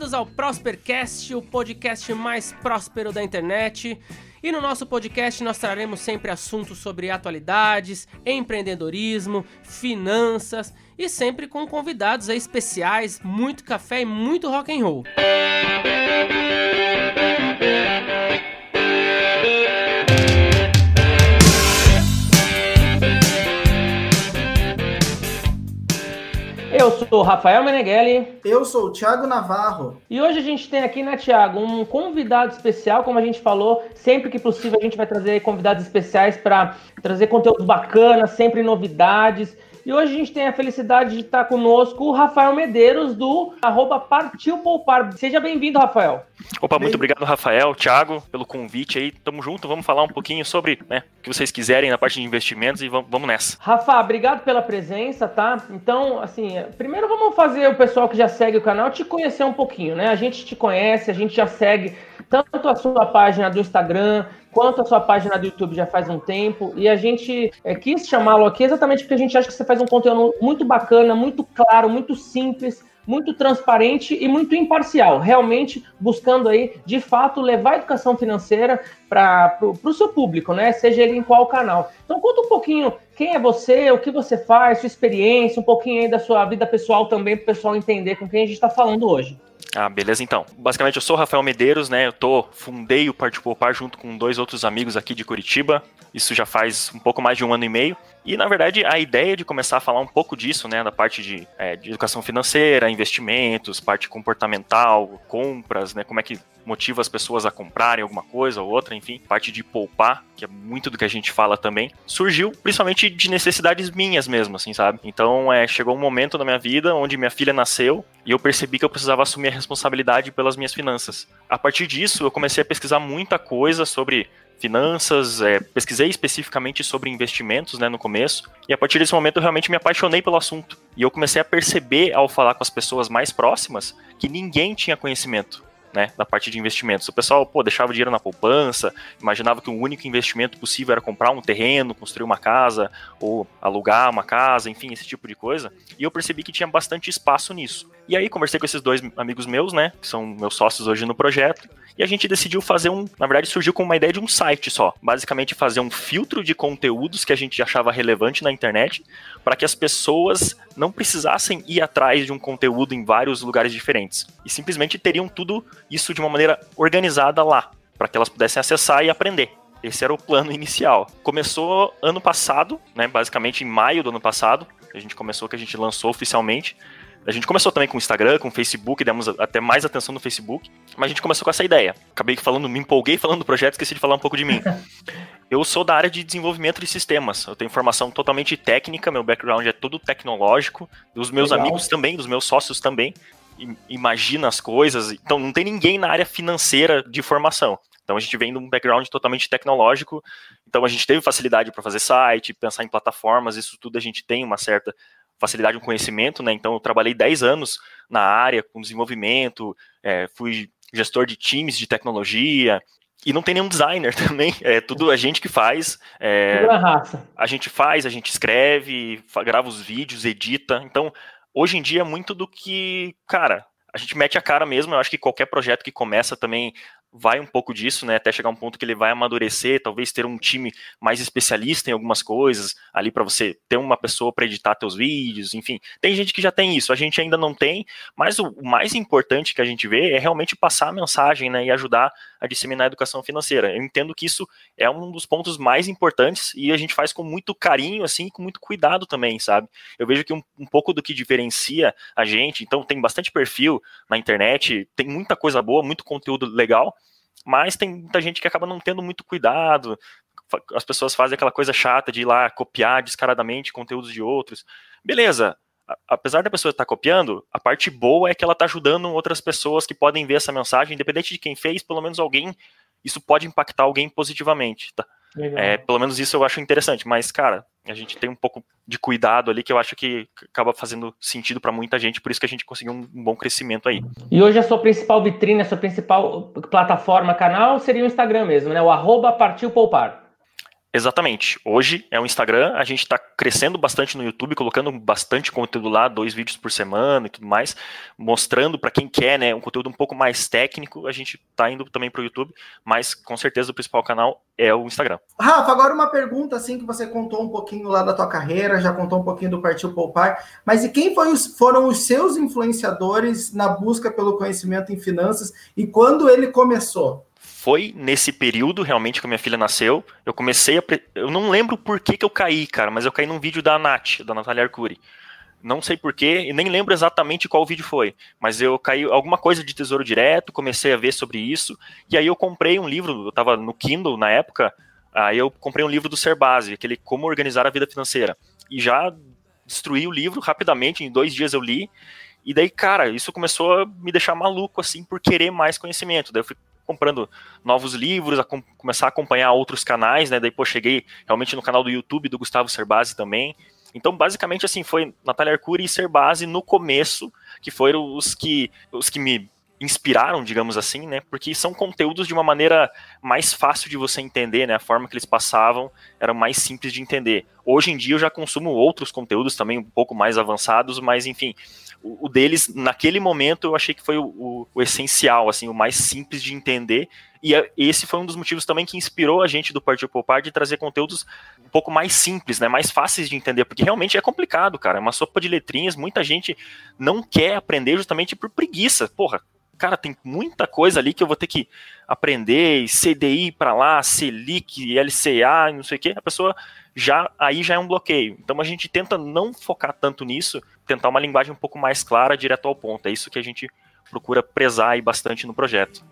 bem-vindos ao Prospercast, o podcast mais próspero da internet. E no nosso podcast nós traremos sempre assuntos sobre atualidades, empreendedorismo, finanças e sempre com convidados especiais, muito café e muito rock and roll. Eu sou o Rafael Meneghelli. Eu sou o Thiago Navarro. E hoje a gente tem aqui, né, Thiago, um convidado especial, como a gente falou, sempre que possível a gente vai trazer convidados especiais para trazer conteúdo bacana, sempre novidades. E hoje a gente tem a felicidade de estar conosco o Rafael Medeiros, do arroba Partiu Poupar. Seja bem-vindo, Rafael. Opa, muito obrigado, Rafael, Thiago, pelo convite aí. Tamo junto, vamos falar um pouquinho sobre né, o que vocês quiserem na parte de investimentos e vamos nessa. Rafa, obrigado pela presença, tá? Então, assim, primeiro vamos fazer o pessoal que já segue o canal te conhecer um pouquinho, né? A gente te conhece, a gente já segue tanto a sua página do Instagram, quanto a sua página do YouTube já faz um tempo. E a gente é, quis chamá-lo aqui exatamente porque a gente acha que você faz um conteúdo muito bacana, muito claro, muito simples, muito transparente e muito imparcial, realmente buscando aí, de fato, levar a educação financeira para o seu público, né? Seja ele em qual canal. Então conta um pouquinho quem é você, o que você faz, sua experiência, um pouquinho aí da sua vida pessoal também, para o pessoal entender com quem a gente está falando hoje. Ah, beleza então. Basicamente eu sou Rafael Medeiros, né? Eu tô fundei o Poupar junto com dois outros amigos aqui de Curitiba. Isso já faz um pouco mais de um ano e meio. E na verdade a ideia de começar a falar um pouco disso, né, da parte de, é, de educação financeira, investimentos, parte comportamental, compras, né, como é que motiva as pessoas a comprarem alguma coisa ou outra, enfim, parte de poupar, que é muito do que a gente fala também, surgiu principalmente de necessidades minhas mesmo, assim, sabe? Então, é, chegou um momento na minha vida onde minha filha nasceu e eu percebi que eu precisava assumir a responsabilidade pelas minhas finanças. A partir disso, eu comecei a pesquisar muita coisa sobre finanças, é, pesquisei especificamente sobre investimentos né, no começo, e a partir desse momento eu realmente me apaixonei pelo assunto. E eu comecei a perceber, ao falar com as pessoas mais próximas, que ninguém tinha conhecimento. Né, da parte de investimentos. O pessoal, pô, deixava dinheiro na poupança, imaginava que o único investimento possível era comprar um terreno, construir uma casa, ou alugar uma casa, enfim, esse tipo de coisa. E eu percebi que tinha bastante espaço nisso. E aí conversei com esses dois amigos meus, né, que são meus sócios hoje no projeto, e a gente decidiu fazer um, na verdade surgiu com uma ideia de um site só, basicamente fazer um filtro de conteúdos que a gente achava relevante na internet, para que as pessoas não precisassem ir atrás de um conteúdo em vários lugares diferentes, e simplesmente teriam tudo isso de uma maneira organizada lá, para que elas pudessem acessar e aprender. Esse era o plano inicial. Começou ano passado, né, basicamente em maio do ano passado, a gente começou que a gente lançou oficialmente. A gente começou também com o Instagram, com o Facebook, demos até mais atenção no Facebook, mas a gente começou com essa ideia. Acabei falando, me empolguei falando do projeto, esqueci de falar um pouco de mim. Eu sou da área de desenvolvimento de sistemas. Eu tenho formação totalmente técnica, meu background é todo tecnológico. Dos meus Legal. amigos também, dos meus sócios também. Imagina as coisas. Então não tem ninguém na área financeira de formação. Então a gente vem de um background totalmente tecnológico. Então a gente teve facilidade para fazer site, pensar em plataformas, isso tudo a gente tem uma certa facilidade no conhecimento, né? Então eu trabalhei 10 anos na área com desenvolvimento, é, fui gestor de times de tecnologia, e não tem nenhum designer também, é tudo a gente que faz. É, a gente faz, a gente escreve, grava os vídeos, edita. Então, hoje em dia, muito do que, cara, a gente mete a cara mesmo. Eu acho que qualquer projeto que começa também vai um pouco disso, né? Até chegar um ponto que ele vai amadurecer, talvez ter um time mais especialista em algumas coisas, ali para você ter uma pessoa para editar teus vídeos, enfim. Tem gente que já tem isso, a gente ainda não tem, mas o mais importante que a gente vê é realmente passar a mensagem, né, e ajudar a disseminar a educação financeira. Eu entendo que isso é um dos pontos mais importantes e a gente faz com muito carinho, assim, com muito cuidado também, sabe? Eu vejo que um, um pouco do que diferencia a gente, então tem bastante perfil na internet, tem muita coisa boa, muito conteúdo legal, mas tem muita gente que acaba não tendo muito cuidado. As pessoas fazem aquela coisa chata de ir lá copiar descaradamente conteúdos de outros. Beleza, apesar da pessoa estar copiando, a parte boa é que ela está ajudando outras pessoas que podem ver essa mensagem, independente de quem fez, pelo menos alguém, isso pode impactar alguém positivamente. Tá? É, pelo menos isso eu acho interessante, mas, cara, a gente tem um pouco de cuidado ali que eu acho que acaba fazendo sentido para muita gente, por isso que a gente conseguiu um, bom crescimento aí. E hoje a sua principal vitrine, a sua principal plataforma, canal, seria o Instagram mesmo, né? O arroba partiu poupar. Exatamente. Hoje é o Instagram, a gente está crescendo bastante no YouTube, colocando bastante conteúdo lá, dois vídeos por semana e tudo mais, mostrando para quem quer, né, um conteúdo um pouco mais técnico, a gente está indo também para o YouTube, mas com certeza o principal canal é o Instagram. Rafa, agora uma pergunta assim que você contou um pouquinho lá da tua carreira, já contou um pouquinho do Partiu Poupar, mas e quem os, foram os seus influenciadores na busca pelo conhecimento em finanças e quando ele começou? Foi nesse período, realmente, que minha filha nasceu. Eu comecei a. Eu não lembro por que, que eu caí, cara, mas eu caí num vídeo da Nath, da Natália Arcuri. Não sei porquê, e nem lembro exatamente qual vídeo foi, mas eu caí alguma coisa de tesouro direto, comecei a ver sobre isso, e aí eu comprei um livro, eu tava no Kindle na época, aí eu comprei um livro do Serbase, aquele Como Organizar a Vida Financeira, e já destruí o livro rapidamente, em dois dias eu li, e daí, cara, isso começou a me deixar maluco, assim, por querer mais conhecimento. Daí eu fui comprando novos livros, a com, começar a acompanhar outros canais, né? Daí, pô, cheguei realmente no canal do YouTube do Gustavo Cerbasi também. Então, basicamente, assim, foi Natália Arcuri e Cerbasi no começo, que foram os que, os que me inspiraram, digamos assim, né? Porque são conteúdos de uma maneira mais fácil de você entender, né? A forma que eles passavam era mais simples de entender. Hoje em dia eu já consumo outros conteúdos também um pouco mais avançados, mas enfim, o, deles, naquele momento, eu achei que foi o, o, essencial, assim, o mais simples de entender. E esse foi um dos motivos também que inspirou a gente do Partido Popar de trazer conteúdos um pouco mais simples, né? Mais fáceis de entender, porque realmente é complicado, cara. É uma sopa de letrinhas, muita gente não quer aprender justamente por preguiça. Porra, cara, tem muita coisa ali que eu vou ter que aprender, CDI para lá, Selic, LCA, não sei o que, a pessoa já aí já é um bloqueio. Então a gente tenta não focar tanto nisso, tentar uma linguagem um pouco mais clara, direto ao ponto. É isso que a gente procura prezar aí bastante no projeto.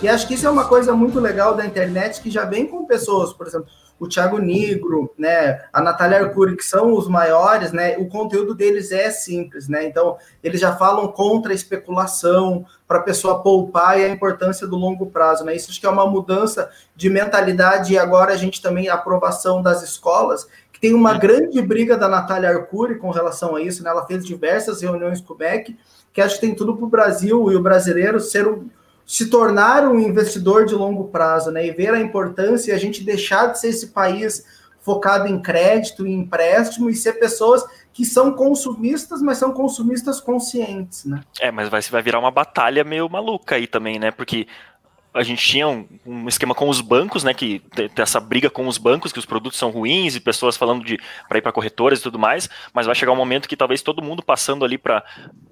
E acho que isso é uma coisa muito legal da internet que já vem com pessoas, por exemplo, o Thiago Negro, né, a Natália Arcuri, que são os maiores, né, o conteúdo deles é simples, né, então eles já falam contra a especulação, para a pessoa poupar e a importância do longo prazo, né, isso acho que é uma mudança de mentalidade e agora a gente também, a aprovação das escolas, que tem uma grande briga da Natália Arcuri com relação a isso, né, ela fez diversas reuniões com o MEC, que acho que tem tudo para o Brasil e o brasileiro ser um se tornar um investidor de longo prazo, né? E ver a importância e a gente deixar de ser esse país focado em crédito e empréstimo e ser pessoas que são consumistas, mas são consumistas conscientes, né? É, mas vai, vai virar uma batalha meio maluca aí também, né? Porque a gente tinha um, um, esquema com os bancos, né? Que tem essa briga com os bancos, que os produtos são ruins e pessoas falando de para ir para corretoras e tudo mais, mas vai chegar um momento que talvez todo mundo passando ali para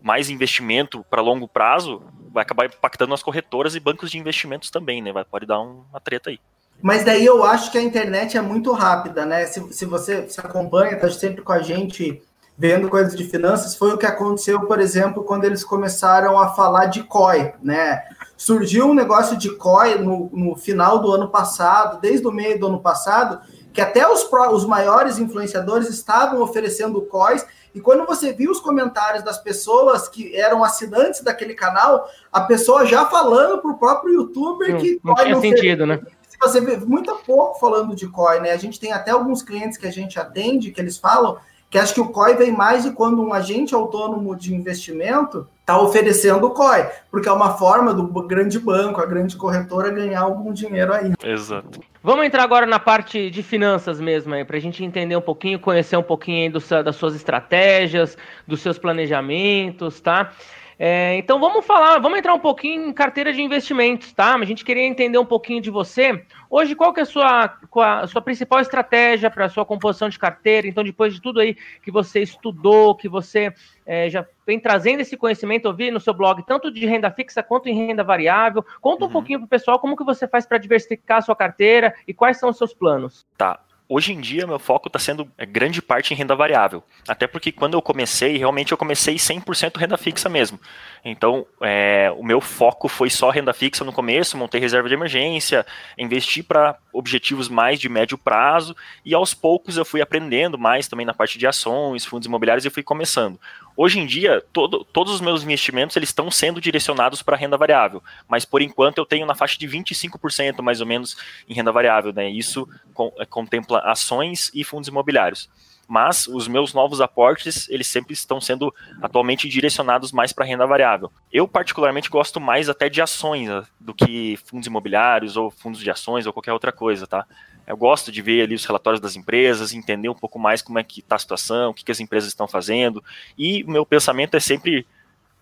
mais investimento para longo prazo vai acabar impactando as corretoras e bancos de investimentos também, né? Vai, pode dar um, uma treta aí. Mas daí eu acho que a internet é muito rápida, né? Se, se você se acompanha, está sempre com a gente vendo coisas de finanças, foi o que aconteceu, por exemplo, quando eles começaram a falar de COI, né? Surgiu um negócio de COI no, no final do ano passado, desde o meio do ano passado, que até os, os maiores influenciadores estavam oferecendo COIs e quando você viu os comentários das pessoas que eram assinantes daquele canal, a pessoa já falando para o próprio youtuber não, que não tinha não sentido, né? Você vê muito pouco falando de COI, né? A gente tem até alguns clientes que a gente atende que eles falam que acho que o COI vem mais de quando um agente autônomo de investimento está oferecendo o COI, porque é uma forma do grande banco, a grande corretora ganhar algum dinheiro aí. Exato. Vamos entrar agora na parte de finanças mesmo aí, para a gente entender um pouquinho, conhecer um pouquinho do, das suas estratégias, dos seus planejamentos, tá? É, então vamos falar, vamos entrar um pouquinho em carteira de investimentos, tá? A gente queria entender um pouquinho de você. Hoje, qual que é a sua, a sua principal estratégia para a sua composição de carteira? Então, depois de tudo aí que você estudou, que você é, já vem trazendo esse conhecimento, eu vi no seu blog, tanto de renda fixa quanto em renda variável. Conta um uhum. pouquinho para o pessoal como que você faz para diversificar a sua carteira e quais são os seus planos. Tá. Hoje em dia, meu foco está sendo é, grande parte em renda variável. Até porque quando eu comecei, realmente eu comecei 100% renda fixa mesmo. Então, é, o meu foco foi só renda fixa no começo, montei reserva de emergência, investi para objetivos mais de médio prazo, e aos poucos eu fui aprendendo mais também na parte de ações, fundos imobiliários e fui começando. Hoje em dia, todo, todos os meus investimentos eles estão sendo direcionados para renda variável, mas por enquanto eu tenho na faixa de 25% mais ou menos em renda variável, né? Isso com, é, contempla ações e fundos imobiliários mas os meus novos aportes, eles sempre estão sendo atualmente direcionados mais para renda variável. Eu particularmente gosto mais até de ações né, do que fundos imobiliários ou fundos de ações ou qualquer outra coisa, tá? Eu gosto de ver ali os relatórios das empresas, entender um pouco mais como é que está a situação, o que, que as empresas estão fazendo, e o meu pensamento é sempre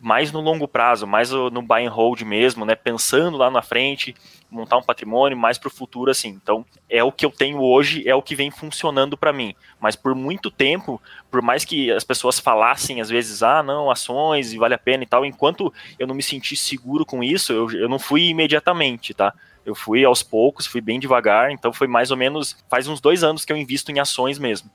mais no longo prazo, mais no buy and hold mesmo, né? Pensando lá na frente, montar um patrimônio mais para o futuro, assim. Então, é o que eu tenho hoje, é o que vem funcionando para mim. Mas por muito tempo, por mais que as pessoas falassem às vezes, ah, não, ações e vale a pena e tal, enquanto eu não me senti seguro com isso, eu, eu não fui imediatamente, tá? Eu fui aos poucos, fui bem devagar, então foi mais ou menos, faz uns dois anos que eu invisto em ações mesmo.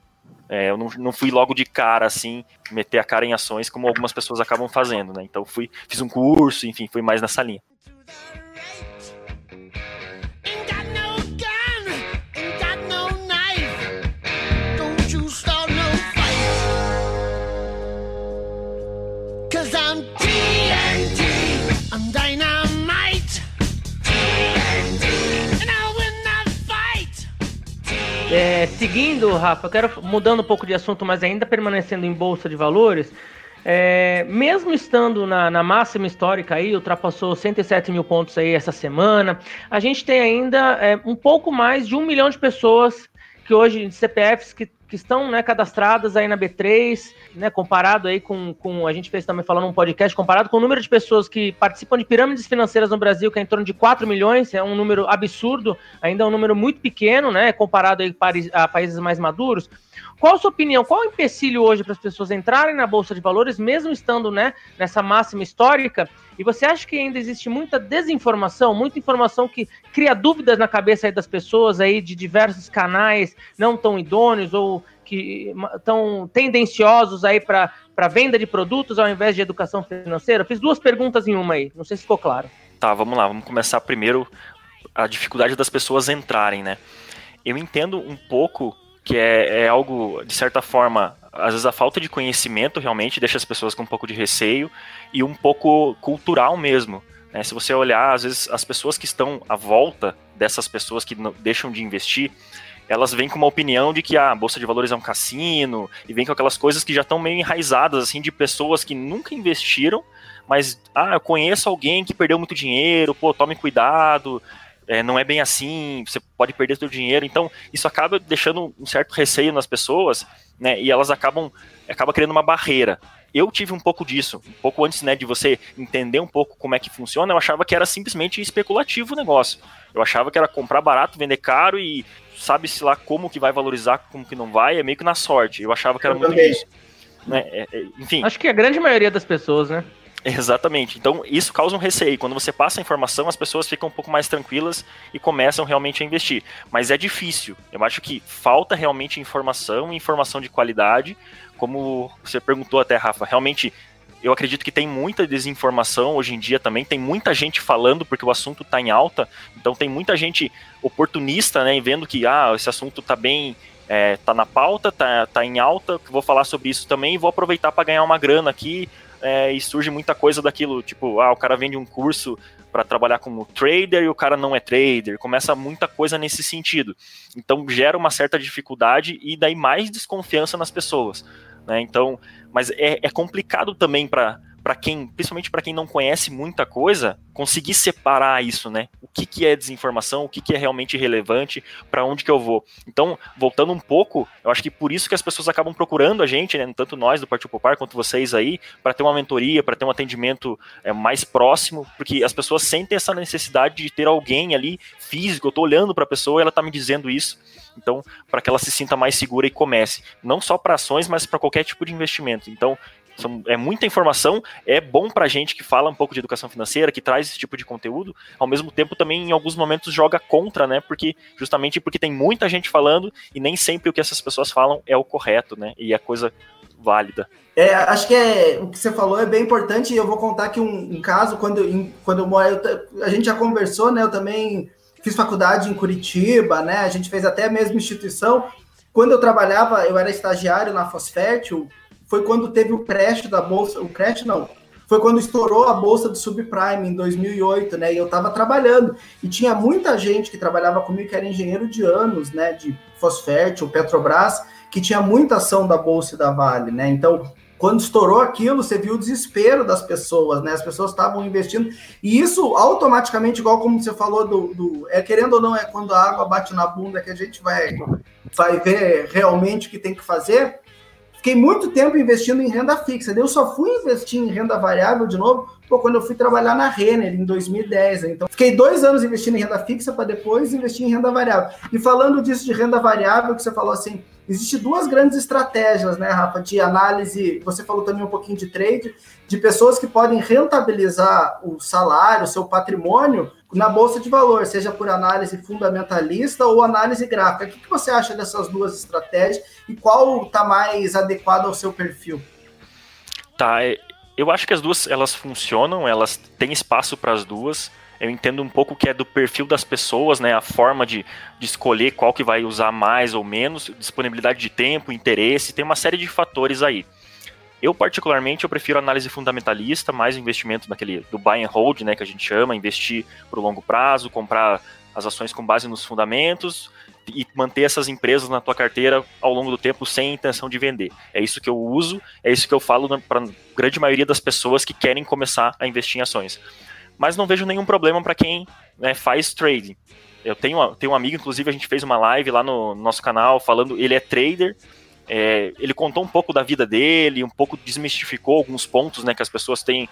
É, eu não, não, fui logo de cara, assim, meter a cara em ações como algumas pessoas acabam fazendo, né? Então fui, fiz um curso, enfim, fui mais nessa linha. É, seguindo, Rafa, eu quero mudando um pouco de assunto, mas ainda permanecendo em bolsa de valores. É, mesmo estando na, na, máxima histórica aí, ultrapassou 107 mil pontos aí essa semana, a gente tem ainda é, um pouco mais de um milhão de pessoas que hoje, CPFs que que estão né, cadastradas aí na B3, né, comparado aí com, com, a gente fez também falando um podcast, comparado com o número de pessoas que participam de pirâmides financeiras no Brasil, que é em torno de 4 milhões, é um número absurdo, ainda é um número muito pequeno, né, comparado aí a países mais maduros. Qual a sua opinião? Qual o empecilho hoje para as pessoas entrarem na Bolsa de Valores, mesmo estando né, nessa máxima histórica? E você acha que ainda existe muita desinformação, muita informação que cria dúvidas na cabeça das pessoas aí de diversos canais não tão idôneos ou que estão tendenciosos aí para venda de produtos ao invés de educação financeira? fiz duas perguntas em uma aí, não sei se ficou claro. Tá, vamos lá, vamos começar primeiro a dificuldade das pessoas entrarem, né? Eu entendo um pouco que é, é algo, de certa forma, às vezes a falta de conhecimento realmente deixa as pessoas com um pouco de receio e um pouco cultural mesmo. Né? Se você olhar, às vezes as pessoas que estão à volta dessas pessoas que deixam de investir, elas vêm com uma opinião de que ah, a bolsa de valores é um cassino e vêm com aquelas coisas que já estão meio enraizadas assim de pessoas que nunca investiram, mas ah, eu conheço alguém que perdeu muito dinheiro, pô, tome cuidado, é, não é bem assim, você pode perder seu dinheiro. Então, isso acaba deixando um certo receio nas pessoas, né? E elas acabam acaba criando uma barreira. Eu tive um pouco disso, um pouco antes, né, de você entender um pouco como é que funciona, eu achava que era simplesmente especulativo o negócio. Eu achava que era comprar barato, vender caro e sabe-se lá como que vai valorizar, como que não vai, é meio que na sorte. Eu achava que era eu muito também. Né? É, é, enfim. Acho que a grande maioria das pessoas, né? Exatamente. Então, isso causa um receio. Quando você passa a informação, as pessoas ficam um pouco mais tranquilas e começam realmente a investir. Mas é difícil. Eu acho que falta realmente informação, informação de qualidade. Como você perguntou até, Rafa, realmente eu acredito que tem muita desinformação hoje em dia também. Tem muita gente falando porque o assunto está em alta. Então, tem muita gente oportunista, né, vendo que ah, esse assunto está bem é, tá na pauta, tá, tá em alta, vou falar sobre isso também e vou aproveitar para ganhar uma grana aqui, é, e surge muita coisa daquilo, tipo, ah, o cara vende um curso para trabalhar como trader e o cara não é trader, começa muita coisa nesse sentido. Então gera uma certa dificuldade e daí mais desconfiança nas pessoas. Né? Então, mas é, é complicado também para para quem, principalmente para quem não conhece muita coisa, conseguir separar isso, né? O que, que é desinformação, o que, que é realmente relevante, para onde que eu vou. Então, voltando um pouco, eu acho que por isso que as pessoas acabam procurando a gente, né? Tanto nós do Partido Popular quanto vocês aí, para ter uma mentoria, para ter um atendimento é, mais próximo, porque as pessoas sentem essa necessidade de ter alguém ali físico. Eu estou olhando para a pessoa, ela está me dizendo isso. Então, para que ela se sinta mais segura e comece, não só para ações, mas para qualquer tipo de investimento. Então, são, é muita informação, é bom pra gente que fala um pouco de educação financeira, que traz esse tipo de conteúdo, ao mesmo tempo também em alguns momentos joga contra, né? Porque justamente porque tem muita gente falando e nem sempre o que essas pessoas falam é o correto, né? E é coisa válida. É, acho que é, o que você falou é bem importante e eu vou contar aqui um, um caso quando, em, quando eu moro, a gente já conversou, né? Eu também fiz faculdade em Curitiba, né? A gente fez até a mesma instituição. Quando eu trabalhava, eu era estagiário na Fosfértil, foi quando teve o crash da bolsa, o crash não, foi quando estourou a bolsa do subprime em 2008, né? E eu estava trabalhando e tinha muita gente que trabalhava comigo que era engenheiro de anos, né? De Fosfértil, Petrobras, que tinha muita ação da bolsa e da Vale, né? Então quando estourou aquilo, você viu o desespero das pessoas, né? As pessoas estavam investindo. E isso automaticamente, igual como você falou, do, do, é querendo ou não, é quando a água bate na bunda que a gente vai, vai ver realmente o que tem que fazer. Fiquei muito tempo investindo em renda fixa. Eu só fui investir em renda variável de novo pô, quando eu fui trabalhar na Renner em 2010. Né? Então, fiquei dois anos investindo em renda fixa para depois investir em renda variável. E falando disso de renda variável, que você falou assim, Existem duas grandes estratégias, né, Rafa, de análise. Você falou também um pouquinho de trade, de pessoas que podem rentabilizar o salário, o seu patrimônio na bolsa de valor, seja por análise fundamentalista ou análise gráfica. O que, você acha dessas duas estratégias e qual está mais adequado ao seu perfil? Tá, eu acho que as duas elas funcionam, elas têm espaço para as duas eu entendo um pouco que é do perfil das pessoas, né? A forma de, de escolher qual que vai usar mais ou menos, disponibilidade de tempo, interesse, tem uma série de fatores aí. Eu, particularmente, eu prefiro análise fundamentalista, mais investimento naquele do buy and hold, né, que a gente chama, investir para o longo prazo, comprar as ações com base nos fundamentos e manter essas empresas na tua carteira ao longo do tempo sem intenção de vender. É isso que eu uso, é isso que eu falo para grande maioria das pessoas que querem começar a investir em ações mas não vejo nenhum problema para quem né, faz trading. Eu tenho, tenho um amigo, inclusive, a gente fez uma live lá no nosso canal falando, ele é trader, é, ele contou um pouco da vida dele, um pouco desmistificou alguns pontos, né, que as pessoas têm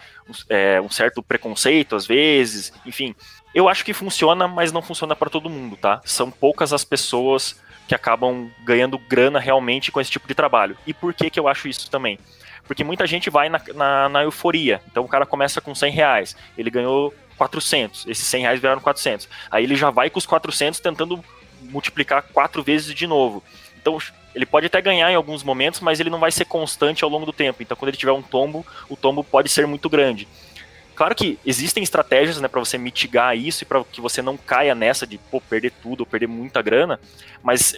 é, um certo preconceito às vezes, enfim. Eu acho que funciona, mas não funciona para todo mundo, tá? São poucas as pessoas que acabam ganhando grana realmente com esse tipo de trabalho. E por que que eu acho isso também? Porque muita gente vai na, na, na, euforia. Então o cara começa com 100 reais, ele ganhou 400, esses 100 reais viraram 400. Aí ele já vai com os 400 tentando multiplicar quatro vezes de novo. Então ele pode até ganhar em alguns momentos, mas ele não vai ser constante ao longo do tempo. Então quando ele tiver um tombo, o tombo pode ser muito grande. Claro que existem estratégias né, para você mitigar isso e para que você não caia nessa de pô, perder tudo ou perder muita grana, mas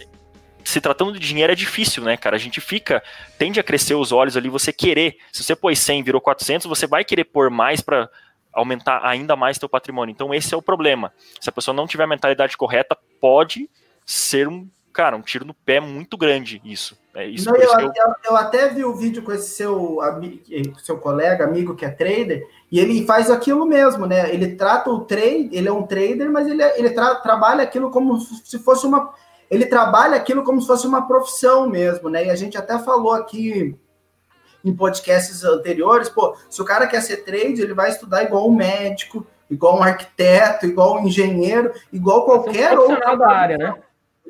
se tratando de dinheiro é difícil, né, cara? A gente fica, tende a crescer os olhos ali, você querer. Se você pôs 100 virou 400, você vai querer pôr mais para aumentar ainda mais teu patrimônio. Então esse é o problema. Se a pessoa não tiver a mentalidade correta, pode ser um, cara, um tiro no pé muito grande isso. É isso, não, eu, eu... Eu, eu, até vi o vídeo com esse seu, amigo, seu colega, amigo que é trader, e ele faz aquilo mesmo, né? Ele trata o trade, ele é um trader, mas ele, é, ele tra, trabalha aquilo como se fosse uma ele trabalha aquilo como se fosse uma profissão mesmo, né? E a gente até falou aqui em podcasts anteriores, pô, se o cara quer ser trade, ele vai estudar igual um médico, igual um arquiteto, igual um engenheiro, igual qualquer um outro. da área, né?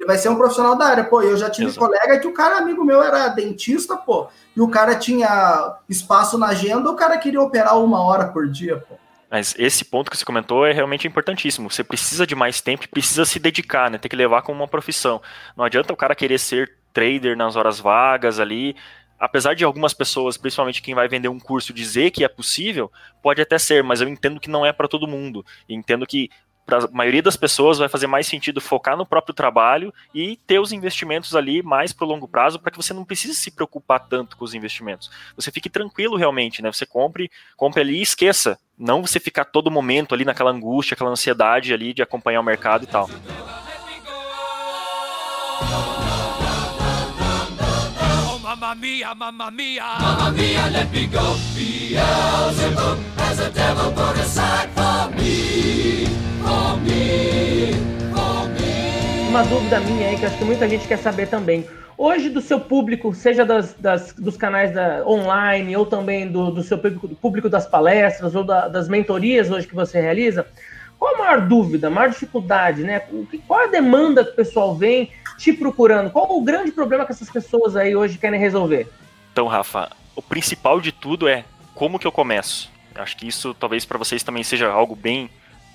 Ele vai ser um profissional da área. Pô, eu já tive Exato. colega que o cara, amigo meu, era dentista, pô, e o cara tinha espaço na agenda, o cara queria operar uma hora por dia, pô. Mas esse ponto que você comentou é realmente importantíssimo. Você precisa de mais tempo e precisa se dedicar, né? Tem que levar como uma profissão. Não adianta o cara querer ser trader nas horas vagas ali. Apesar de algumas pessoas, principalmente quem vai vender um curso, dizer que é possível, pode até ser, mas eu entendo que não é para todo mundo. E entendo que para a maioria das pessoas vai fazer mais sentido focar no próprio trabalho e ter os investimentos ali mais para o longo prazo para que você não precise se preocupar tanto com os investimentos. Você fique tranquilo realmente, né? Você compre, compre ali e esqueça. Não você ficar todo momento ali naquela angústia, aquela ansiedade ali de acompanhar o mercado e tal. Mamma mia, mamma mia, mamma mia, let me go. Beelzebub has a devil put aside for me. Uma dúvida minha aí, que acho que muita gente quer saber também. Hoje, do seu público, seja das, das dos canais da, online ou também do, do seu público, do público das palestras ou da, das mentorias hoje que você realiza, qual a maior dúvida, a maior dificuldade, né? Qual a demanda que o pessoal vem te procurando? Qual o grande problema que essas pessoas aí hoje querem resolver? Então, Rafa, o principal de tudo é como que eu começo. Acho que isso talvez para vocês também seja algo bem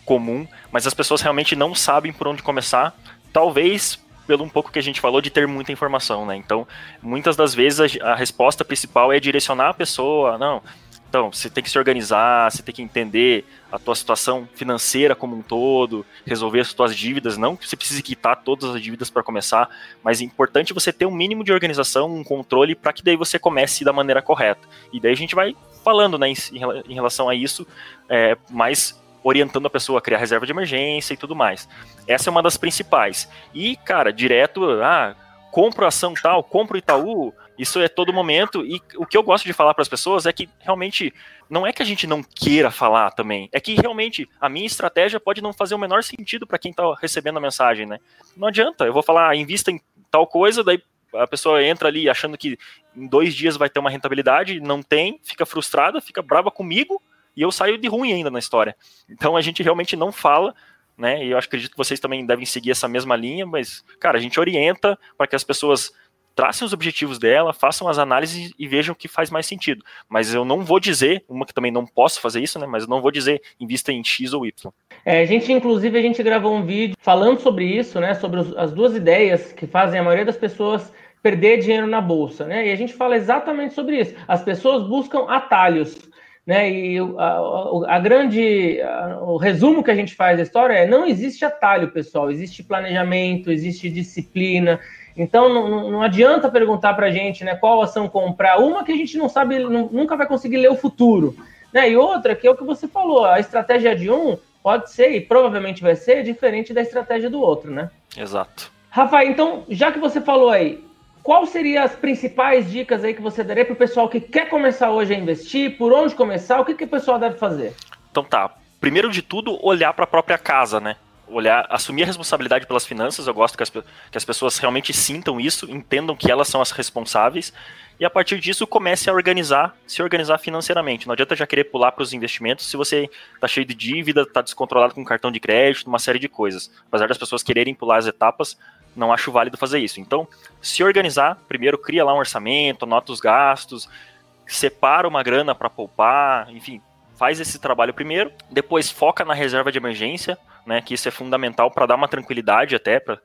comum, mas as pessoas realmente não sabem por onde começar. Talvez pelo um pouco que a gente falou de ter muita informação, né? Então, muitas das vezes a, a resposta principal é direcionar a pessoa, não, Então, você tem que se organizar, você tem que entender a tua situação financeira como um todo, resolver as tuas dívidas, não que você precise quitar todas as dívidas para começar, mas é importante você ter um mínimo de organização, um controle para que daí você comece da maneira correta. E daí a gente vai falando, né, em, em relação a isso, é, mais orientando a pessoa a criar reserva de emergência e tudo mais. Essa é uma das principais. E, cara, direto, ah, compro ação tal, compro Itaú, isso é todo momento. E o que eu gosto de falar para as pessoas é que realmente não é que a gente não queira falar também, é que realmente a minha estratégia pode não fazer o menor sentido para quem está recebendo a mensagem, né? Não adianta, eu vou falar, ah, invista em tal coisa, daí a pessoa entra ali achando que em dois dias vai ter uma rentabilidade, não tem, fica frustrada, fica brava comigo e eu saio de ruim ainda na história. Então a gente realmente não fala, né? E eu acredito que vocês também devem seguir essa mesma linha, mas, cara, a gente orienta para que as pessoas tracem os objetivos dela, façam as análises e vejam o que faz mais sentido. Mas eu não vou dizer, uma que também não posso fazer isso, né? Mas eu não vou dizer invista em X ou Y. É, a gente, inclusive, a gente gravou um vídeo falando sobre isso, né? Sobre as duas ideias que fazem a maioria das pessoas perder dinheiro na bolsa, né? E a gente fala exatamente sobre isso. As pessoas buscam atalhos né? E a, a, grande, a, o resumo que a gente faz da história é: não existe atalho, pessoal, existe planejamento, existe disciplina. Então não, não adianta perguntar para a gente, né, qual ação comprar. Uma que a gente não sabe, não, nunca vai conseguir ler o futuro, né? E outra que é o que você falou, a estratégia de um pode ser e provavelmente vai ser diferente da estratégia do outro, né? Exato. Rafael, então já que você falou aí, qual seriam as principais dicas aí que você daria para o pessoal que quer começar hoje a investir? Por onde começar? O que, que o pessoal deve fazer? Então tá. Primeiro de tudo, olhar para a própria casa, né? Olhar, assumir a responsabilidade pelas finanças. Eu gosto que as, que as pessoas realmente sintam isso, entendam que elas são as responsáveis e a partir disso comece a organizar, se organizar financeiramente. Não adianta já querer pular para os investimentos se você está cheio de dívida, está descontrolado com cartão de crédito, uma série de coisas. Apesar das pessoas quererem pular as etapas, não acho válido fazer isso. Então, se organizar, primeiro cria lá um orçamento, anota os gastos, separa uma grana para poupar, enfim, faz esse trabalho primeiro, depois foca na reserva de emergência, né, que isso é fundamental para dar uma tranquilidade até para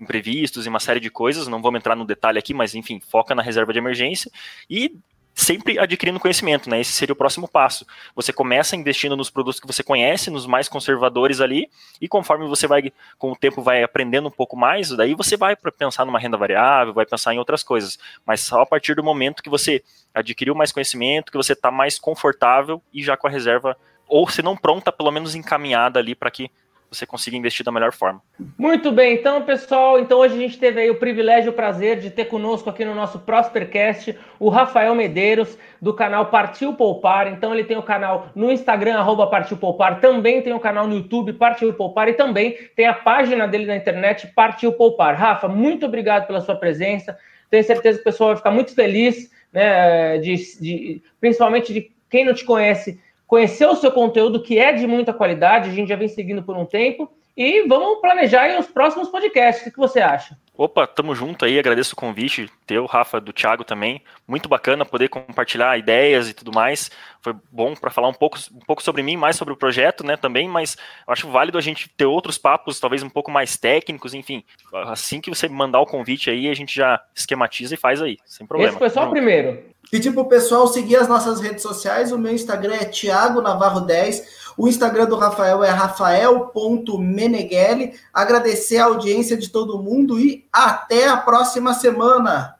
imprevistos e uma série de coisas, não vamos entrar no detalhe aqui, mas enfim, foca na reserva de emergência e sempre adquirindo conhecimento, né? Esse seria o próximo passo. Você começa investindo nos produtos que você conhece, nos mais conservadores ali, e conforme você vai, com o tempo, vai aprendendo um pouco mais, daí você vai pensar numa renda variável, vai pensar em outras coisas. Mas só a partir do momento que você adquiriu mais conhecimento, que você está mais confortável e já com a reserva, ou se não pronta, pelo menos encaminhada ali para que você consiga investir da melhor forma. Muito bem, então, pessoal, então hoje a gente teve aí o privilégio e o prazer de ter conosco aqui no nosso Prospercast o Rafael Medeiros, do canal Partiu Poupar. Então, ele tem o canal no Instagram, arroba Partiu Poupar, também tem o canal no YouTube, Partiu Poupar, e também tem a página dele na internet, Partiu Poupar. Rafa, muito obrigado pela sua presença. Tenho certeza que o pessoal vai ficar muito feliz, né, de, de principalmente de quem não te conhece conhecer o seu conteúdo, que é de muita qualidade, a gente já vem seguindo por um tempo, e vamos planejar os próximos podcasts. O que você acha? Opa, tamo junto aí, agradeço o convite teu, Rafa, do Thiago também. Muito bacana poder compartilhar ideias e tudo mais. Foi bom para falar um pouco, um pouco sobre mim, mais sobre o projeto, né, também, mas eu acho válido a gente ter outros papos, talvez um pouco mais técnicos, enfim. Assim que você mandar o convite aí, a gente já esquematiza e faz aí, sem problema. Esse foi só o primeiro. Pedir pro pessoal seguir as nossas redes sociais, o meu Instagram é Thiago Navarro 10 o Instagram do Rafael é rafael.meneghelli. Agradecer a audiência de todo mundo e até a próxima semana.